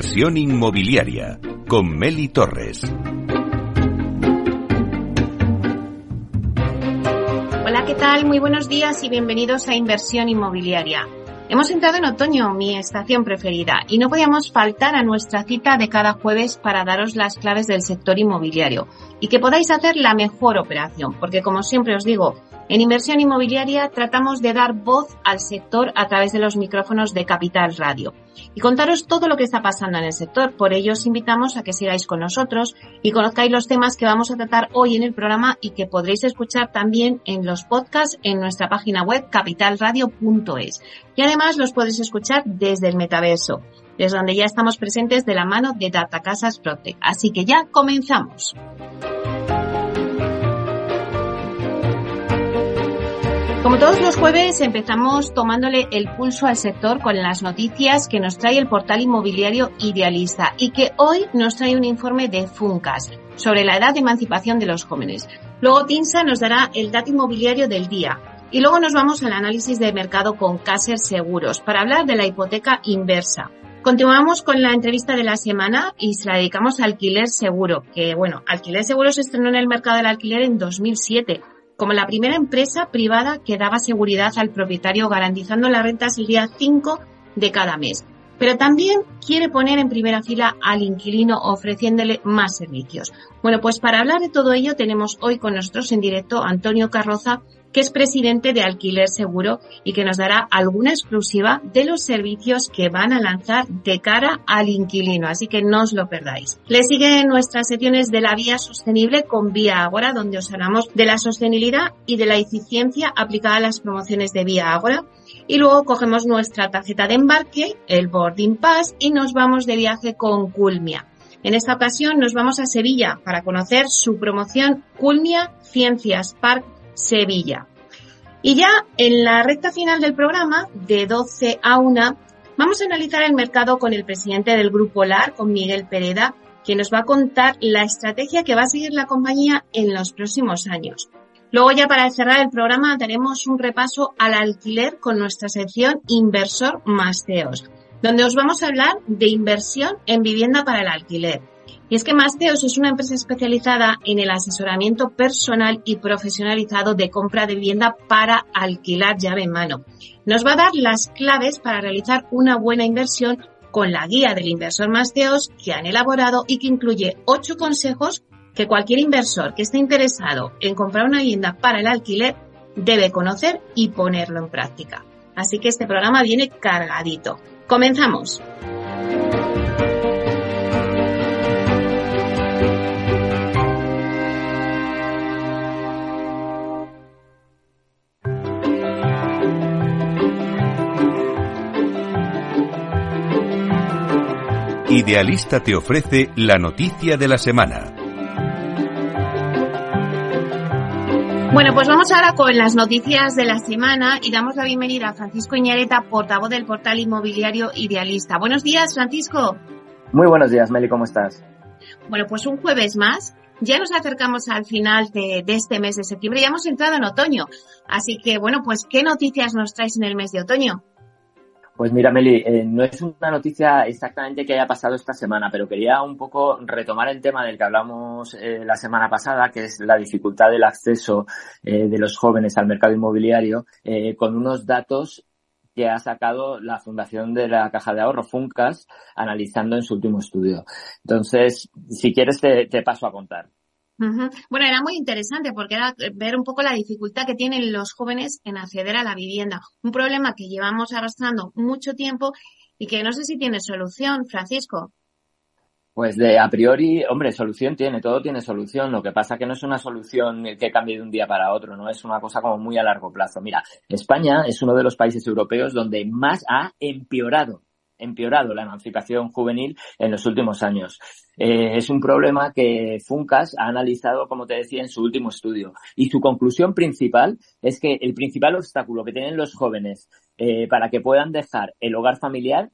Inversión inmobiliaria con Meli Torres. Hola, ¿qué tal? Muy buenos días y bienvenidos a Inversión inmobiliaria. Hemos entrado en otoño, mi estación preferida, y no podíamos faltar a nuestra cita de cada jueves para daros las claves del sector inmobiliario y que podáis hacer la mejor operación, porque como siempre os digo, en inversión inmobiliaria tratamos de dar voz al sector a través de los micrófonos de Capital Radio y contaros todo lo que está pasando en el sector. Por ello os invitamos a que sigáis con nosotros y conozcáis los temas que vamos a tratar hoy en el programa y que podréis escuchar también en los podcasts en nuestra página web capitalradio.es. Y además los podéis escuchar desde el metaverso, desde donde ya estamos presentes de la mano de Data Casas Protect. Así que ya comenzamos. Como todos los jueves, empezamos tomándole el pulso al sector con las noticias que nos trae el portal inmobiliario Idealista y que hoy nos trae un informe de Funcas sobre la edad de emancipación de los jóvenes. Luego Tinsa nos dará el dato inmobiliario del día y luego nos vamos al análisis de mercado con Caser Seguros para hablar de la hipoteca inversa. Continuamos con la entrevista de la semana y se la dedicamos a alquiler seguro, que bueno, alquiler seguro se estrenó en el mercado del alquiler en 2007 como la primera empresa privada que daba seguridad al propietario garantizando las rentas el día 5 de cada mes. Pero también quiere poner en primera fila al inquilino ofreciéndole más servicios. Bueno, pues para hablar de todo ello tenemos hoy con nosotros en directo a Antonio Carroza, que es presidente de Alquiler Seguro y que nos dará alguna exclusiva de los servicios que van a lanzar de cara al inquilino, así que no os lo perdáis. Le siguen nuestras secciones de la vía sostenible con Vía Agora, donde os hablamos de la sostenibilidad y de la eficiencia aplicada a las promociones de Vía Agora. Y luego cogemos nuestra tarjeta de embarque, el Boarding Pass, y nos vamos de viaje con Culmia. En esta ocasión nos vamos a Sevilla para conocer su promoción Culmia Ciencias Park Sevilla. Y ya en la recta final del programa, de 12 a 1, vamos a analizar el mercado con el presidente del Grupo LAR, con Miguel Pereda, que nos va a contar la estrategia que va a seguir la compañía en los próximos años. Luego ya para cerrar el programa daremos un repaso al alquiler con nuestra sección Inversor Masteos, donde os vamos a hablar de inversión en vivienda para el alquiler. Y es que Masteos es una empresa especializada en el asesoramiento personal y profesionalizado de compra de vivienda para alquilar llave en mano. Nos va a dar las claves para realizar una buena inversión con la guía del inversor Masteos que han elaborado y que incluye ocho consejos que cualquier inversor que esté interesado en comprar una vivienda para el alquiler debe conocer y ponerlo en práctica. Así que este programa viene cargadito. Comenzamos. Idealista te ofrece la noticia de la semana. Bueno, pues vamos ahora con las noticias de la semana y damos la bienvenida a Francisco Iñareta, portavoz del portal inmobiliario Idealista. Buenos días, Francisco. Muy buenos días, Meli, ¿cómo estás? Bueno, pues un jueves más. Ya nos acercamos al final de, de, este mes de septiembre, ya hemos entrado en otoño. Así que, bueno, pues, ¿qué noticias nos traes en el mes de otoño? Pues mira, Meli, eh, no es una noticia exactamente que haya pasado esta semana, pero quería un poco retomar el tema del que hablamos eh, la semana pasada, que es la dificultad del acceso eh, de los jóvenes al mercado inmobiliario, con unos datos que ha sacado la Fundación de la Caja de Ahorro, Funcas, analizando en su último estudio. Entonces, si quieres, te paso a contar. Bueno, era muy interesante porque era ver un poco la dificultad que tienen los jóvenes en acceder a la vivienda. Un problema que llevamos arrastrando mucho tiempo y que no sé si tiene solución, Francisco. Pues de a priori, hombre, solución tiene, todo tiene solución. Lo que pasa que no es una solución que cambie de un día para otro, no es una cosa como muy a largo plazo. Mira, España es uno de los países europeos donde más ha empeorado empeorado la emancipación juvenil en los últimos años. Eh, es un problema que Funcas ha analizado, como te decía, en su último estudio. Y su conclusión principal es que el principal obstáculo que tienen los jóvenes eh, para que puedan dejar el hogar familiar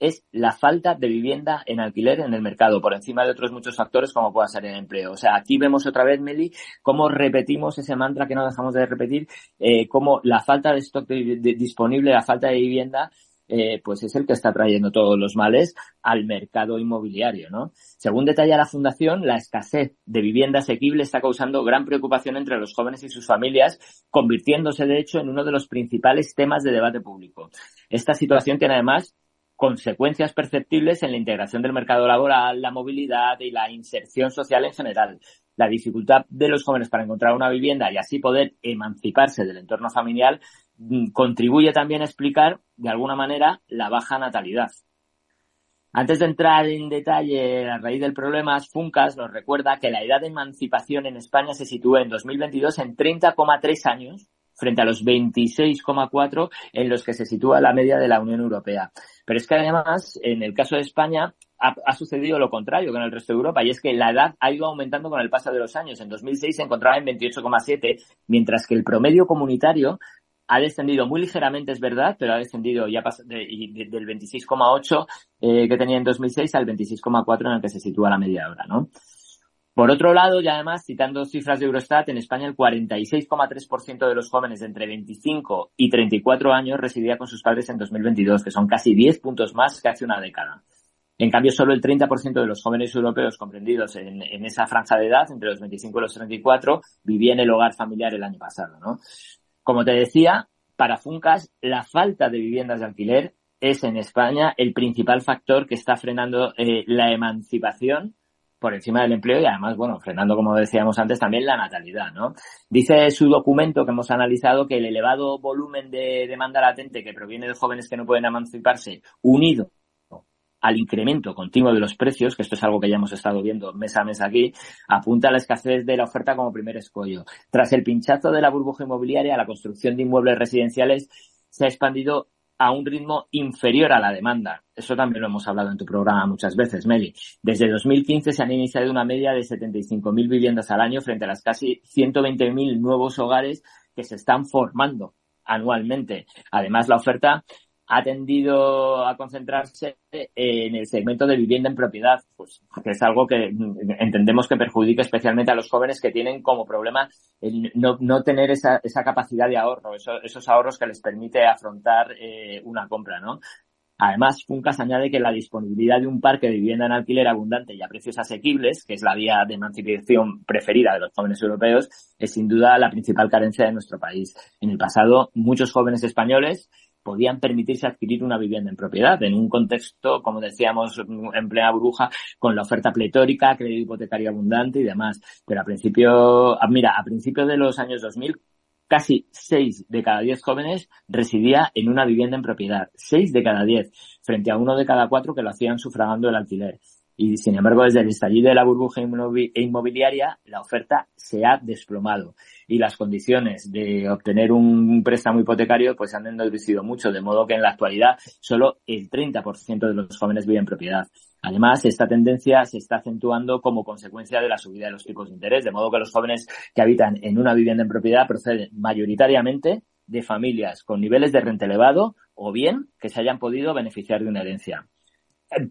es la falta de vivienda en alquiler en el mercado, por encima de otros muchos factores como pueda ser el empleo. O sea, aquí vemos otra vez, Meli, cómo repetimos ese mantra que no dejamos de repetir, eh, cómo la falta de stock disponible, la falta de vivienda eh, pues es el que está trayendo todos los males al mercado inmobiliario, ¿no? Según detalla la Fundación, la escasez de vivienda asequible está causando gran preocupación entre los jóvenes y sus familias, convirtiéndose de hecho en uno de los principales temas de debate público. Esta situación tiene además consecuencias perceptibles en la integración del mercado laboral, la movilidad y la inserción social en general. La dificultad de los jóvenes para encontrar una vivienda y así poder emanciparse del entorno familiar contribuye también a explicar, de alguna manera, la baja natalidad. Antes de entrar en detalle a raíz del problema, Funcas nos recuerda que la edad de emancipación en España se sitúa en 2022 en 30,3 años frente a los 26,4 en los que se sitúa la media de la Unión Europea. Pero es que además, en el caso de España, ha, sucedido lo contrario que en el resto de Europa, y es que la edad ha ido aumentando con el paso de los años. En 2006 se encontraba en 28,7, mientras que el promedio comunitario ha descendido muy ligeramente, es verdad, pero ha descendido ya del 26,8 eh, que tenía en 2006 al 26,4 en el que se sitúa la media ahora, ¿no? Por otro lado, y además, citando cifras de Eurostat, en España el 46,3% de los jóvenes de entre 25 y 34 años residía con sus padres en 2022, que son casi 10 puntos más que hace una década. En cambio, solo el 30% de los jóvenes europeos comprendidos en, esa franja de edad, entre los 25 y los 34, vivía en el hogar familiar el año pasado, ¿no? Como te decía, para Funcas, la falta de viviendas de alquiler es en España el principal factor que está frenando eh, la emancipación por encima del empleo y además, bueno, frenando, como decíamos antes, también la natalidad, ¿no? Dice su documento que hemos analizado que el elevado volumen de demanda latente que proviene de jóvenes que no pueden emanciparse, unido al incremento continuo de los precios, que esto es algo que ya hemos estado viendo mes a mes aquí, apunta a la escasez de la oferta como primer escollo. Tras el pinchazo de la burbuja inmobiliaria, la construcción de inmuebles residenciales se ha expandido a un ritmo inferior a la demanda. Eso también lo hemos hablado en tu programa muchas veces, Meli. Desde 2015 se han iniciado una media de 75.000 viviendas al año frente a las casi 120.000 nuevos hogares que se están formando anualmente. Además, la oferta ha tendido a concentrarse en el segmento de vivienda en propiedad, pues que es algo que entendemos que perjudica especialmente a los jóvenes que tienen como problema el no, no tener esa, esa capacidad de ahorro, esos ahorros que les permite afrontar eh, una compra, ¿no? Además, Funcas añade que la disponibilidad de un parque de vivienda en alquiler abundante y a precios asequibles, que es la vía de emancipación preferida de los jóvenes europeos, es sin duda la principal carencia de nuestro país. En el pasado, muchos jóvenes españoles podían permitirse adquirir una vivienda en propiedad en un contexto, como decíamos, en plena bruja, con la oferta pletórica, crédito hipotecario abundante y demás. Pero a principio, ah, mira, a principios de los años 2000, casi 6 de cada 10 jóvenes residía en una vivienda en propiedad. 6 de cada 10, frente a uno de cada cuatro que lo hacían sufragando el alquiler. Y sin embargo, desde el estallido de la burbuja inmobiliaria, la oferta se ha desplomado y las condiciones de obtener un préstamo hipotecario pues han endurecido mucho, de modo que en la actualidad solo el 30% de los jóvenes viven en propiedad. Además, esta tendencia se está acentuando como consecuencia de la subida de los tipos de interés, de modo que los jóvenes que habitan en una vivienda en propiedad proceden mayoritariamente de familias con niveles de renta elevado o bien que se hayan podido beneficiar de una herencia.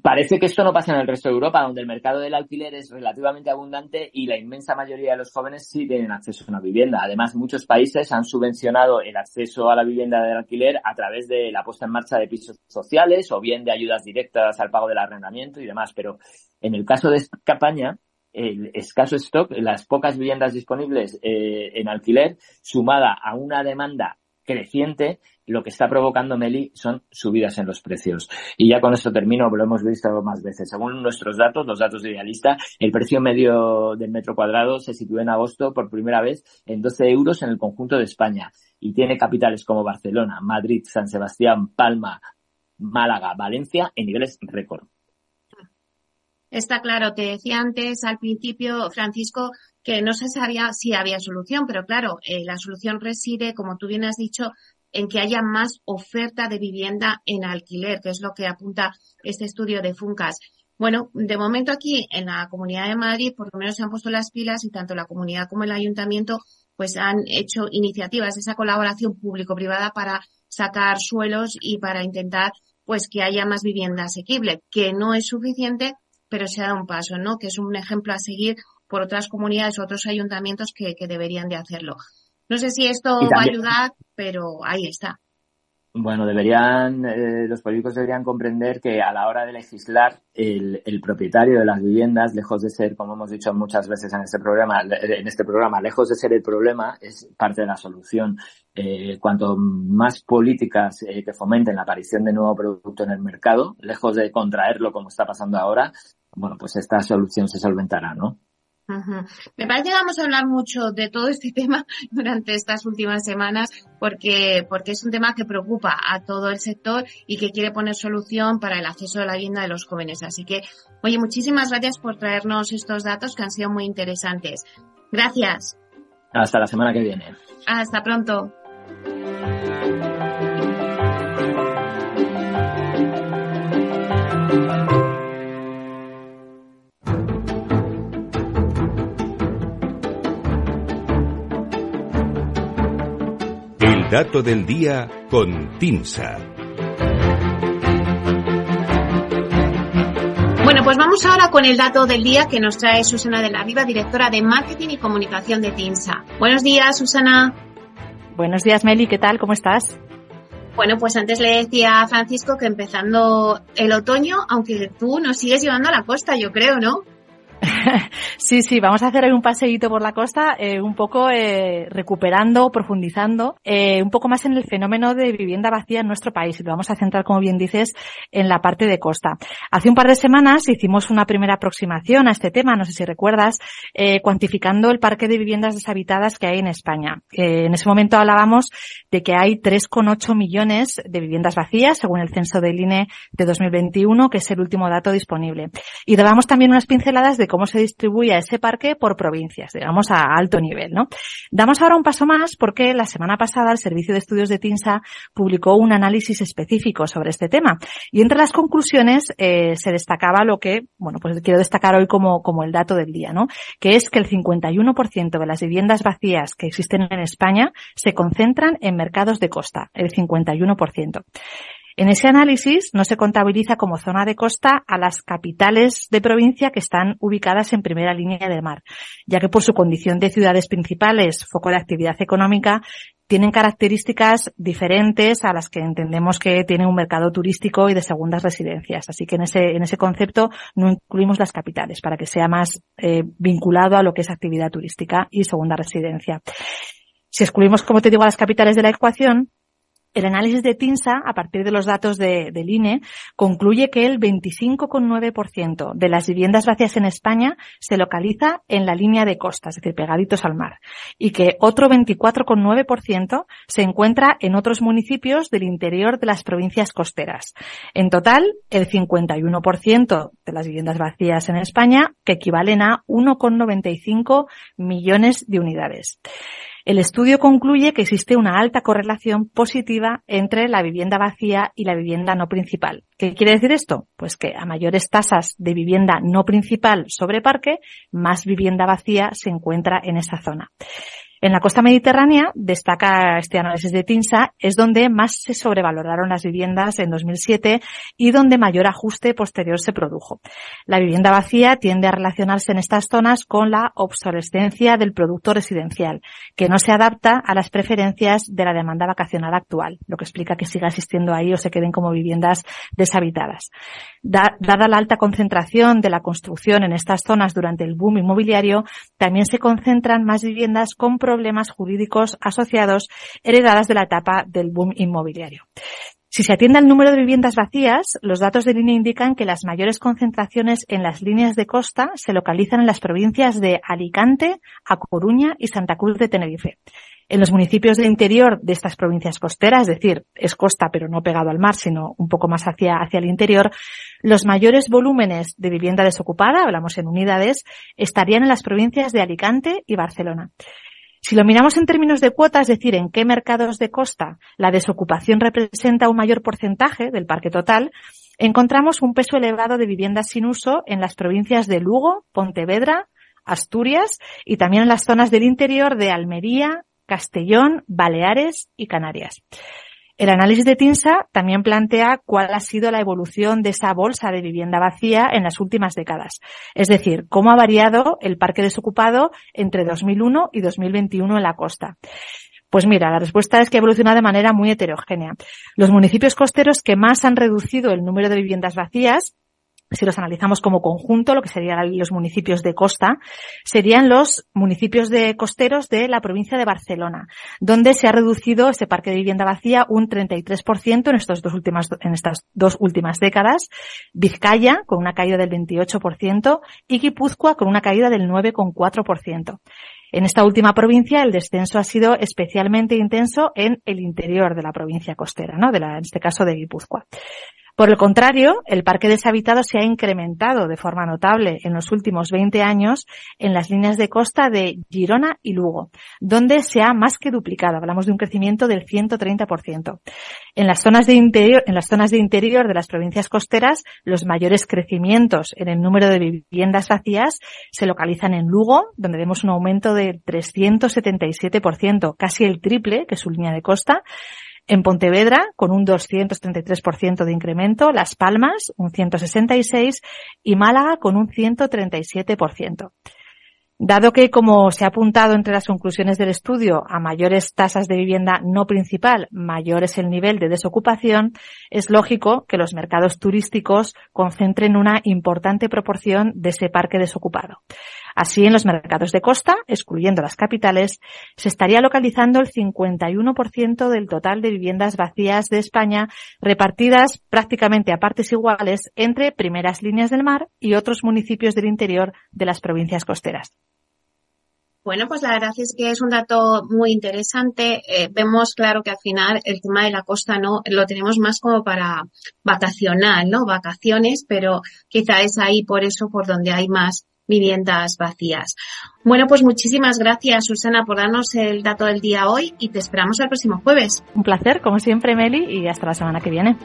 Parece que esto no pasa en el resto de Europa, donde el mercado del alquiler es relativamente abundante y la inmensa mayoría de los jóvenes sí tienen acceso a una vivienda. Además, muchos países han subvencionado el acceso a la vivienda del alquiler a través de la puesta en marcha de pisos sociales o bien de ayudas directas al pago del arrendamiento y demás. Pero en el caso de España, el escaso stock, las pocas viviendas disponibles eh, en alquiler, sumada a una demanda creciente, lo que está provocando Meli son subidas en los precios. Y ya con esto termino, lo hemos visto más veces. Según nuestros datos, los datos de Idealista, el precio medio del metro cuadrado se sitúa en agosto por primera vez en 12 euros en el conjunto de España y tiene capitales como Barcelona, Madrid, San Sebastián, Palma, Málaga, Valencia en niveles récord. Está claro, te decía antes al principio, Francisco, que no se sabía si había solución, pero claro, eh, la solución reside, como tú bien has dicho, en que haya más oferta de vivienda en alquiler, que es lo que apunta este estudio de Funcas. Bueno, de momento aquí en la Comunidad de Madrid por lo menos se han puesto las pilas y tanto la comunidad como el ayuntamiento pues han hecho iniciativas, esa colaboración público-privada para sacar suelos y para intentar pues que haya más vivienda asequible, que no es suficiente, pero se da un paso, ¿no? Que es un ejemplo a seguir por otras comunidades otros ayuntamientos que, que deberían de hacerlo. No sé si esto va a ayudar, pero ahí está. Bueno, deberían, eh, los políticos deberían comprender que a la hora de legislar, el, el, propietario de las viviendas, lejos de ser, como hemos dicho muchas veces en este programa, en este programa, lejos de ser el problema, es parte de la solución. Eh, cuanto más políticas eh, que fomenten la aparición de nuevo producto en el mercado, lejos de contraerlo como está pasando ahora, bueno, pues esta solución se solventará, ¿no? Me parece que vamos a hablar mucho de todo este tema durante estas últimas semanas porque, porque es un tema que preocupa a todo el sector y que quiere poner solución para el acceso a la vivienda de los jóvenes. Así que, oye, muchísimas gracias por traernos estos datos que han sido muy interesantes. Gracias. Hasta la semana que viene. Hasta pronto. Dato del día con Tinsa. Bueno, pues vamos ahora con el dato del día que nos trae Susana de la Riva, directora de Marketing y Comunicación de TINSA. Buenos días, Susana. Buenos días, Meli, ¿qué tal? ¿Cómo estás? Bueno, pues antes le decía a Francisco que empezando el otoño, aunque tú nos sigues llevando a la costa, yo creo, ¿no? sí, sí, vamos a hacer un paseíto por la costa, eh, un poco eh, recuperando, profundizando, eh, un poco más en el fenómeno de vivienda vacía en nuestro país y lo vamos a centrar, como bien dices, en la parte de costa. Hace un par de semanas hicimos una primera aproximación a este tema, no sé si recuerdas, cuantificando el parque de viviendas deshabitadas que hay en España. en ese momento hablábamos de que hay 3,8 millones de viviendas vacías, según el censo del INE de 2021, que es el último dato disponible. Y dábamos también unas pinceladas de cómo se distribuye ese parque por provincias, digamos a alto nivel, ¿no? Damos ahora un paso más porque la semana pasada el Servicio de Estudios de TINSA publicó un análisis específico sobre este tema y entre las conclusiones eh, se destacaba lo que, bueno, pues quiero destacar hoy como, como el dato del día, ¿no? Que es que el 51% de las viviendas vacías que existen en España se concentran en mercados de costa, el 51%. En ese análisis no se contabiliza como zona de costa a las capitales de provincia que están ubicadas en primera línea del mar, ya que por su condición de ciudades principales, foco de actividad económica, tienen características diferentes a las que entendemos que tiene un mercado turístico y de segundas residencias. Así que en ese, en ese concepto no incluimos las capitales para que sea más eh, vinculado a lo que es actividad turística y segunda residencia. Si excluimos, como te digo, a las capitales de la ecuación, el análisis de TINSA, a partir de los datos de, del INE, concluye que el 25,9% de las viviendas vacías en España se localiza en la línea de costa, es decir, pegaditos al mar, y que otro 24,9% se encuentra en otros municipios del interior de las provincias costeras. En total, el 51% de las viviendas vacías en España, que equivalen a 1,95 millones de unidades. El estudio concluye que existe una alta correlación positiva entre la vivienda vacía y la vivienda no principal. ¿Qué quiere decir esto? Pues que a mayores tasas de vivienda no principal sobre parque, más vivienda vacía se encuentra en esa zona. En la costa mediterránea, destaca este análisis de TINSA, es donde más se sobrevaloraron las viviendas en 2007 y donde mayor ajuste posterior se produjo. La vivienda vacía tiende a relacionarse en estas zonas con la obsolescencia del producto residencial, que no se adapta a las preferencias de la demanda vacacional actual, lo que explica que siga existiendo ahí o se queden como viviendas deshabitadas. dada la alta concentración de la construcción en estas zonas durante el boom inmobiliario, también se concentran más viviendas con problemas jurídicos asociados heredadas de la etapa del boom inmobiliario. Si se atiende al número de viviendas vacías, los datos de línea indican que las mayores concentraciones en las líneas de costa se localizan en las provincias de Alicante, A Coruña y Santa Cruz de Tenerife. En los municipios del interior de estas provincias costeras, es decir, es costa pero no pegado al mar, sino un poco más hacia, hacia el interior, los mayores volúmenes de vivienda desocupada, hablamos en unidades, estarían en las provincias de Alicante y Barcelona. Si lo miramos en términos de cuotas, es decir, en qué mercados de costa la desocupación representa un mayor porcentaje del parque total, encontramos un peso elevado de viviendas sin uso en las provincias de Lugo, Pontevedra, Asturias y también en las zonas del interior de Almería, Castellón, Baleares y Canarias. El análisis de TINSA también plantea cuál ha sido la evolución de esa bolsa de vivienda vacía en las últimas décadas. Es decir, cómo ha variado el parque desocupado entre 2001 y 2021 en la costa. Pues mira, la respuesta es que ha evolucionado de manera muy heterogénea. Los municipios costeros que más han reducido el número de viviendas vacías si los analizamos como conjunto, lo que serían los municipios de costa, serían los municipios de costeros de la provincia de Barcelona, donde se ha reducido ese parque de vivienda vacía un 33% en, estos dos últimas, en estas dos últimas décadas, Vizcaya con una caída del 28% y Guipúzcoa con una caída del 9,4%. En esta última provincia el descenso ha sido especialmente intenso en el interior de la provincia costera, ¿no? En este caso de Guipúzcoa. Por el contrario, el parque deshabitado se ha incrementado de forma notable en los últimos 20 años en las líneas de costa de Girona y Lugo, donde se ha más que duplicado. Hablamos de un crecimiento del 130%. En las zonas de interior, en las zonas de interior de las provincias costeras, los mayores crecimientos en el número de viviendas vacías se localizan en Lugo, donde vemos un aumento del 377%, casi el triple que su línea de costa, en Pontevedra, con un 233% de incremento, Las Palmas, un 166% y Málaga, con un 137%. Dado que, como se ha apuntado entre las conclusiones del estudio, a mayores tasas de vivienda no principal, mayor es el nivel de desocupación, es lógico que los mercados turísticos concentren una importante proporción de ese parque desocupado. Así, en los mercados de costa, excluyendo las capitales, se estaría localizando el 51% del total de viviendas vacías de España, repartidas prácticamente a partes iguales entre primeras líneas del mar y otros municipios del interior de las provincias costeras. Bueno, pues la verdad es que es un dato muy interesante. Eh, vemos claro que al final el tema de la costa no lo tenemos más como para vacacional, ¿no? Vacaciones, pero quizá es ahí por eso por donde hay más viviendas vacías. Bueno, pues muchísimas gracias, Susana, por darnos el dato del día hoy y te esperamos el próximo jueves. Un placer, como siempre, Meli, y hasta la semana que viene.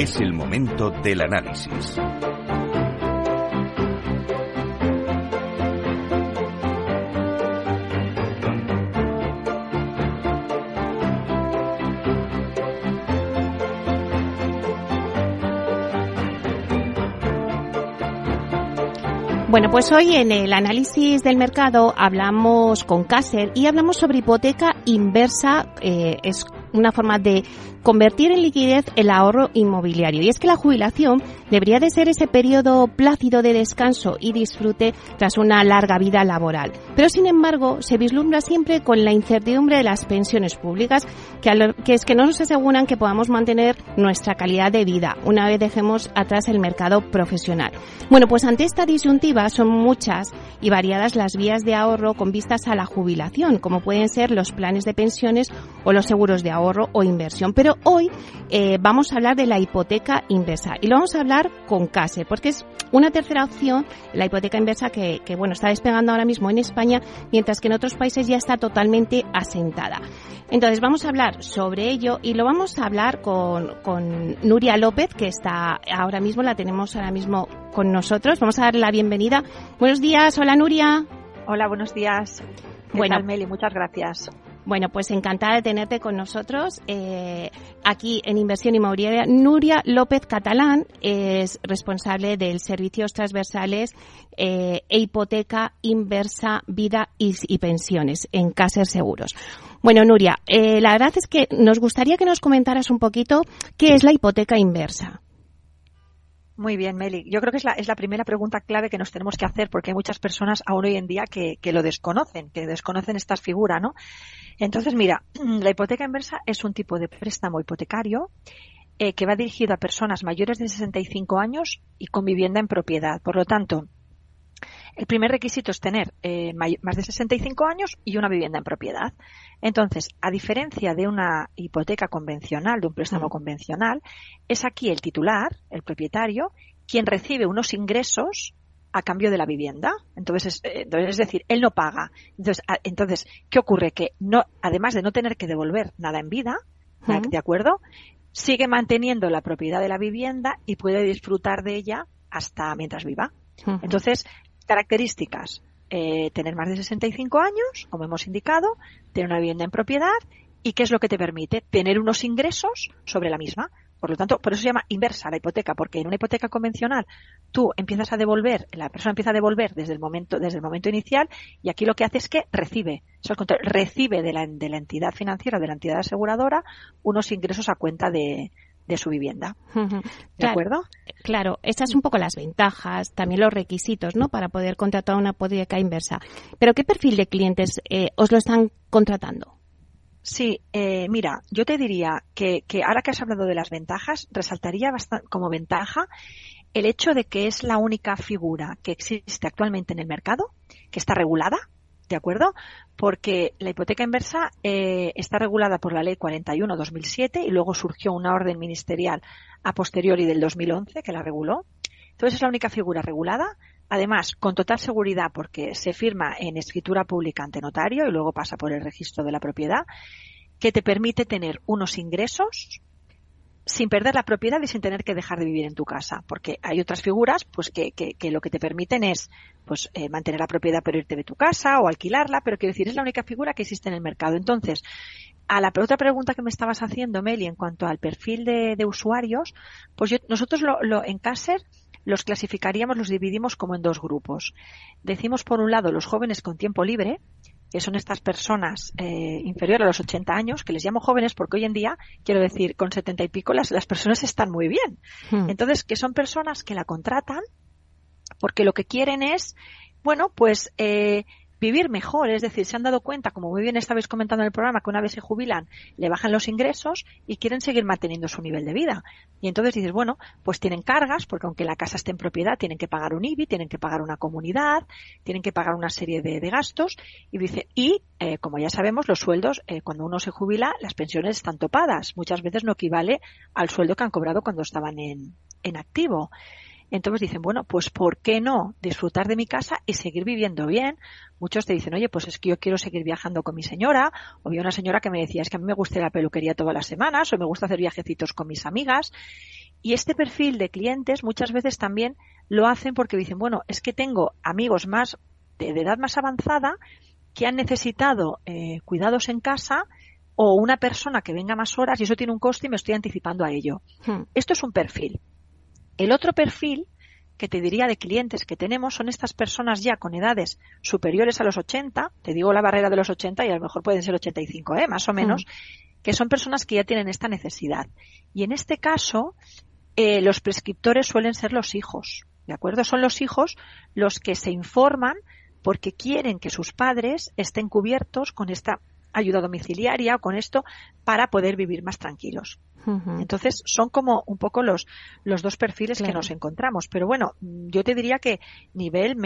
Es el momento del análisis. Bueno, pues hoy en el análisis del mercado hablamos con Caser y hablamos sobre hipoteca inversa. Eh, una forma de convertir en liquidez el ahorro inmobiliario. Y es que la jubilación debería de ser ese periodo plácido de descanso y disfrute tras una larga vida laboral. Pero sin embargo, se vislumbra siempre con la incertidumbre de las pensiones públicas, que, es que no nos aseguran que podamos mantener nuestra calidad de vida una vez dejemos atrás el mercado profesional. Bueno, pues ante esta disyuntiva son muchas y variadas las vías de ahorro con vistas a la jubilación, como pueden ser los planes de pensiones o los seguros de ahorro o inversión. Pero hoy eh, vamos a hablar de la hipoteca inversa y lo vamos a hablar con CASE, porque es una tercera opción, la hipoteca inversa que, bueno, está despegando ahora mismo en España, mientras que en otros países ya está totalmente asentada. Entonces vamos a hablar sobre ello y lo vamos a hablar con, con Nuria López, que está ahora mismo, la tenemos ahora mismo con nosotros. Vamos a darle la bienvenida. Buenos días, hola Nuria. Hola, buenos días. bueno, Meli? Muchas gracias. Bueno, pues encantada de tenerte con nosotros eh, aquí en Inversión Inmobiliaria. Nuria López Catalán es responsable del Servicios Transversales eh, e Hipoteca Inversa Vida y, Pensiones en Caser Seguros. Bueno, Nuria, eh, la verdad es que nos gustaría que nos comentaras un poquito qué es la hipoteca inversa. Muy bien, Meli. Yo creo que es la, es la primera pregunta clave que nos tenemos que hacer porque hay muchas personas aún hoy en día que, que lo desconocen, que desconocen esta figura, ¿no? Entonces, mira, la hipoteca inversa es un tipo de préstamo hipotecario eh, que va dirigido a personas mayores de 65 años y con vivienda en propiedad. Por lo tanto, el primer requisito es tener eh, más de 65 años y una vivienda en propiedad. Entonces, a diferencia de una hipoteca convencional, de un préstamo mm. convencional, es aquí el titular, el propietario, quien recibe unos ingresos a cambio de la vivienda. Entonces, es, eh, es decir, él no paga. Entonces, entonces, ¿qué ocurre? Que no, además de no tener que devolver nada en vida, ¿de acuerdo? Sigue manteniendo la propiedad de la vivienda y puede disfrutar de ella hasta mientras viva. Entonces, características. Eh, tener más de 65 años, como hemos indicado, tener una vivienda en propiedad y qué es lo que te permite tener unos ingresos sobre la misma. Por lo tanto, por eso se llama inversa la hipoteca, porque en una hipoteca convencional tú empiezas a devolver, la persona empieza a devolver desde el momento, desde el momento inicial y aquí lo que hace es que recibe, recibe de la, de la entidad financiera, de la entidad aseguradora, unos ingresos a cuenta de, de su vivienda. ¿De acuerdo? Claro, estas son un poco las ventajas, también los requisitos, ¿no? Para poder contratar una hipoteca inversa. Pero ¿qué perfil de clientes eh, os lo están contratando? Sí, eh, mira, yo te diría que, que, ahora que has hablado de las ventajas, resaltaría bastante, como ventaja el hecho de que es la única figura que existe actualmente en el mercado, que está regulada, ¿de acuerdo? Porque la hipoteca inversa eh, está regulada por la Ley 41-2007 y luego surgió una orden ministerial a posteriori del 2011 que la reguló. Entonces es la única figura regulada, además con total seguridad porque se firma en escritura pública ante notario y luego pasa por el registro de la propiedad, que te permite tener unos ingresos sin perder la propiedad y sin tener que dejar de vivir en tu casa, porque hay otras figuras pues que, que, lo que te permiten es pues eh, mantener la propiedad pero irte de tu casa o alquilarla, pero quiero decir, es la única figura que existe en el mercado. Entonces, a la otra pregunta que me estabas haciendo, Meli, en cuanto al perfil de, usuarios, pues yo, nosotros lo, lo, en Caser los clasificaríamos, los dividimos como en dos grupos. Decimos por un lado los jóvenes con tiempo libre, que son estas personas eh, inferiores a los 80 años, que les llamo jóvenes porque hoy en día, quiero decir, con 70 y pico las, las personas están muy bien. Hmm. Entonces, que son personas que la contratan porque lo que quieren es, bueno, pues eh, vivir mejor, es decir, se han dado cuenta, como muy bien estabais comentando en el programa, que una vez se jubilan, le bajan los ingresos y quieren seguir manteniendo su nivel de vida. Y entonces dices, bueno, pues tienen cargas, porque aunque la casa esté en propiedad, tienen que pagar un IBI, tienen que pagar una comunidad, tienen que pagar una serie de, gastos, y dice, y eh, como ya sabemos, los sueldos, eh, cuando uno se jubila, las pensiones están topadas. Muchas veces no equivale al sueldo que han cobrado cuando estaban en, en activo. Entonces dicen, bueno, pues ¿por qué no disfrutar de mi casa y seguir viviendo bien? Muchos te dicen, oye, pues es que yo quiero seguir viajando con mi señora, o había una señora que me decía, es que a mí me gusta la peluquería todas las semanas, o me gusta hacer viajecitos con mis amigas. Y este perfil de clientes muchas veces también lo hacen porque dicen, bueno, es que tengo amigos más de, edad más avanzada que han necesitado eh, cuidados en casa o una persona que venga más horas y eso tiene un coste y me estoy anticipando a ello. Hmm. Esto es un perfil. El otro perfil que te diría de clientes que tenemos son estas personas ya con edades superiores a los 80, te digo la barrera de los 80 y a lo mejor pueden ser 85, ¿eh? más o menos, mm. que son personas que ya tienen esta necesidad. Y en este caso, eh, los prescriptores suelen ser los hijos, ¿de acuerdo? Son los hijos los que se informan porque quieren que sus padres estén cubiertos con esta ayuda domiciliaria o con esto para poder vivir más tranquilos. Entonces son como un poco los, los dos perfiles que nos encontramos. Pero bueno, yo te diría que nivel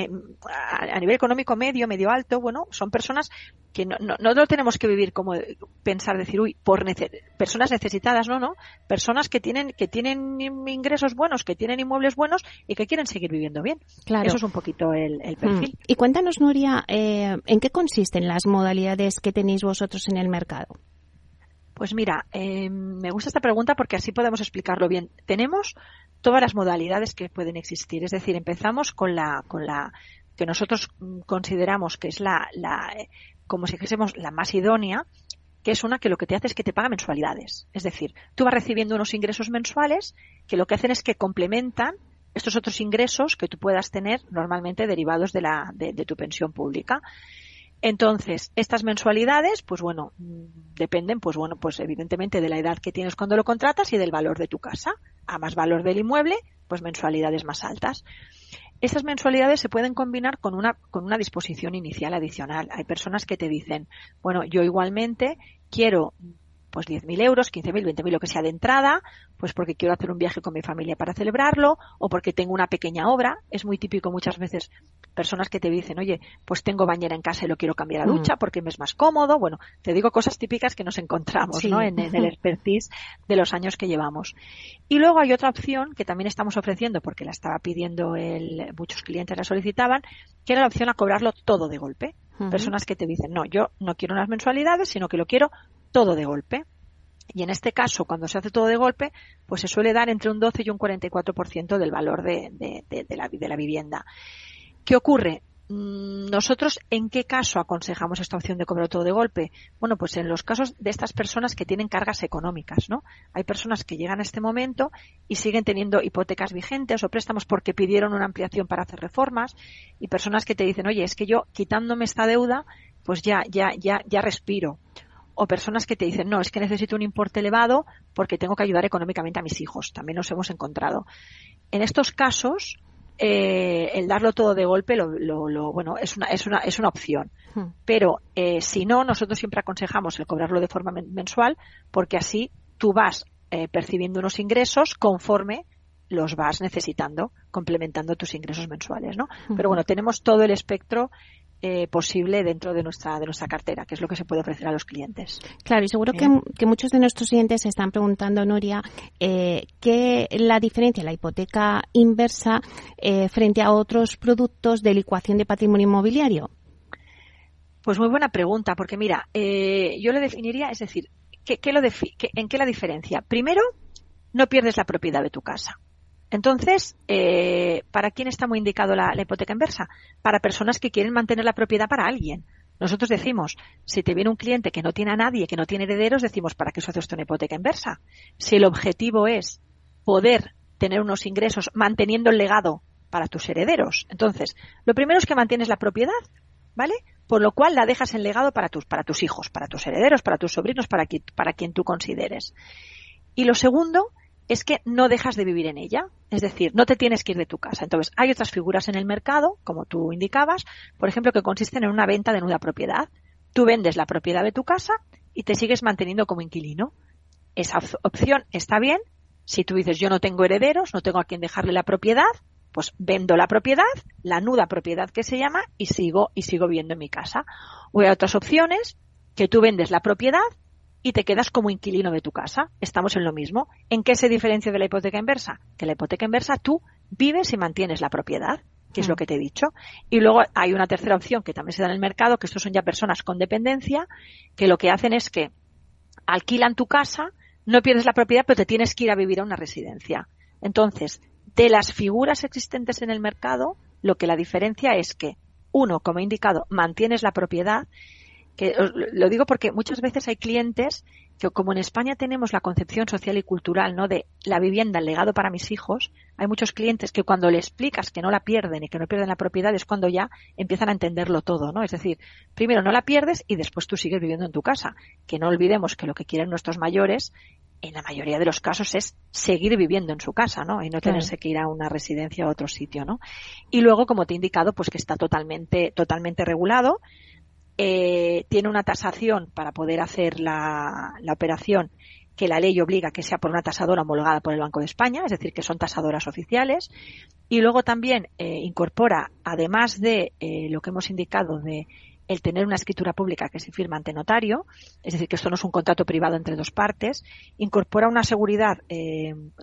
a nivel económico medio, medio alto, bueno, son personas que no, no, no lo tenemos que vivir como pensar, decir, uy, por personas necesitadas, no, no, personas que tienen, que tienen ingresos buenos, que tienen inmuebles buenos y que quieren seguir viviendo bien. Claro. Eso es un poquito el, el perfil. Y cuéntanos, Nuria, eh, ¿en qué consisten las modalidades que tenéis vosotros en el mercado? Pues mira, eh, me gusta esta pregunta porque así podemos explicarlo bien. Tenemos todas las modalidades que pueden existir. Es decir, empezamos con la, con la que nosotros consideramos que es la, la como si dijésemos la más idónea, que es una que lo que te hace es que te paga mensualidades. Es decir, tú vas recibiendo unos ingresos mensuales que lo que hacen es que complementan estos otros ingresos que tú puedas tener normalmente derivados de, la, de tu pensión pública. Entonces, estas mensualidades, pues bueno, dependen, pues bueno, pues evidentemente de la edad que tienes cuando lo contratas y del valor de tu casa. A más valor del inmueble, pues mensualidades más altas. Estas mensualidades se pueden combinar con una, con una disposición inicial adicional. Hay personas que te dicen, bueno, yo igualmente quiero pues 10.000 euros, 15.000, 20.000, lo que sea de entrada, pues porque quiero hacer un viaje con mi familia para celebrarlo o porque tengo una pequeña obra. Es muy típico muchas veces personas que te dicen, oye, pues tengo bañera en casa y lo quiero cambiar a ducha mm. porque me es más cómodo. Bueno, te digo cosas típicas que nos encontramos ¿no? en, el expertise de los años que llevamos. Y luego hay otra opción que también estamos ofreciendo porque la estaba pidiendo el, muchos clientes la solicitaban, que era la opción a cobrarlo todo de golpe. Personas que te dicen, no, yo no quiero unas mensualidades, sino que lo quiero todo de golpe. Y en este caso, cuando se hace todo de golpe, pues se suele dar entre un 12 y un 44% del valor de, de, la, de la vivienda. ¿Qué ocurre? Mm, nosotros, ¿en qué caso aconsejamos esta opción de cobrar todo de golpe? Bueno, pues en los casos de estas personas que tienen cargas económicas, ¿no? Hay personas que llegan a este momento y siguen teniendo hipotecas vigentes o préstamos porque pidieron una ampliación para hacer reformas y personas que te dicen, oye, es que yo quitándome esta deuda, pues ya, ya, ya, ya respiro. O personas que te dicen, no, es que necesito un importe elevado porque tengo que ayudar económicamente a mis hijos. También nos hemos encontrado. En estos casos, eh, el darlo todo de golpe, lo, lo, bueno, es una, es una, es una opción. Hmm. Pero eh, si no, nosotros siempre aconsejamos el cobrarlo de forma mensual, porque así tú vas eh, percibiendo unos ingresos conforme los vas necesitando, complementando tus ingresos mensuales, ¿no? Hmm. Pero bueno, tenemos todo el espectro eh, posible dentro de nuestra, de nuestra cartera, que es lo que se puede ofrecer a los clientes. Claro, y seguro que, que, muchos de nuestros clientes se están preguntando, Nuria, eh, qué la diferencia, la hipoteca inversa, eh, frente a otros productos de licuación de patrimonio inmobiliario. Pues muy buena pregunta, porque mira, eh, yo le definiría, es decir, ¿qué, qué lo ¿en qué la diferencia? Primero, no pierdes la propiedad de tu casa. Entonces, eh, ¿para quién está muy indicado la, hipoteca inversa? Para personas que quieren mantener la propiedad para alguien. Nosotros decimos, si te viene un cliente que no tiene a nadie, que no tiene herederos, decimos, ¿para qué eso hace una hipoteca inversa? Si el objetivo es poder tener unos ingresos manteniendo el legado para tus herederos. Entonces, lo primero es que mantienes la propiedad, ¿vale? Por lo cual la dejas en legado para tus, para tus hijos, para tus herederos, para tus sobrinos, para, para quien tú consideres. Y lo segundo es que no dejas de vivir en ella. Es decir, no te tienes que ir de tu casa. Entonces, hay otras figuras en el mercado, como tú indicabas, por ejemplo, que consisten en una venta de nuda propiedad. Tú vendes la propiedad de tu casa y te sigues manteniendo como inquilino. Esa opción está bien. Si tú dices, yo no tengo herederos, no tengo a quien dejarle la propiedad, pues vendo la propiedad, la nuda propiedad que se llama, y sigo, y sigo viviendo en mi casa. O hay otras opciones que tú vendes la propiedad y te quedas como inquilino de tu casa. Estamos en lo mismo. ¿En qué se diferencia de la hipoteca inversa? Que la hipoteca inversa tú vives y mantienes la propiedad, que es lo mm. que te he dicho. Y luego hay una tercera opción que también se da en el mercado, que estos son ya personas con dependencia, que lo que hacen es que alquilan tu casa, no pierdes la propiedad, pero te tienes que ir a vivir a una residencia. Entonces, de las figuras existentes en el mercado, lo que la diferencia es que, uno, como he indicado, mantienes la propiedad que lo digo porque muchas veces hay clientes que como en España tenemos la concepción social y cultural, ¿no? De la vivienda, el legado para mis hijos, hay muchos clientes que cuando le explicas que no la pierden y que no pierden la propiedad es cuando ya empiezan a entenderlo todo, ¿no? Es decir, primero no la pierdes y después tú sigues viviendo en tu casa. Que no olvidemos que lo que quieren nuestros mayores en la mayoría de los casos es seguir viviendo en su casa, ¿no? Y no tenerse que ir a una residencia o a otro sitio, ¿no? Y luego, como te he indicado, pues que está totalmente, totalmente regulado eh, tiene una tasación para poder hacer la, operación que la ley obliga que sea por una tasadora homologada por el Banco de España, es decir, que son tasadoras oficiales. Y luego también eh, incorpora, además de eh, lo que hemos indicado de el tener una escritura pública que se firma ante notario, es decir, que esto no es un contrato privado entre dos partes, incorpora una seguridad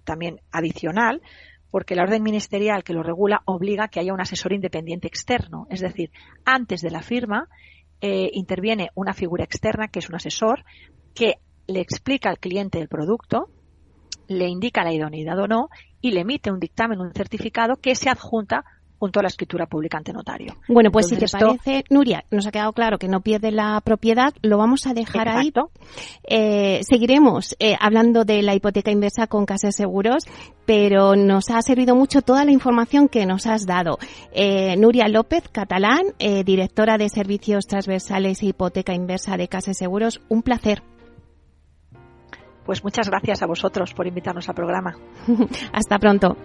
también adicional porque la orden ministerial que lo regula obliga que haya un asesor independiente externo, es decir, antes de la firma eh, interviene una figura externa que es un asesor que le explica al cliente el producto, le indica la idoneidad o no y le emite un dictamen, un certificado que se adjunta junto a la escritura pública ante notario. Bueno, pues si te parece, Nuria, nos ha quedado claro que no pierde la propiedad, lo vamos a dejar ahí. Eh, seguiremos eh, hablando de la hipoteca inversa con Casas Seguros, pero nos ha servido mucho toda la información que nos has dado. Eh, Nuria López, catalán, directora de Servicios Transversales e Hipoteca Inversa de Casas Seguros, un placer. Pues muchas gracias a vosotros por invitarnos al programa. Hasta pronto.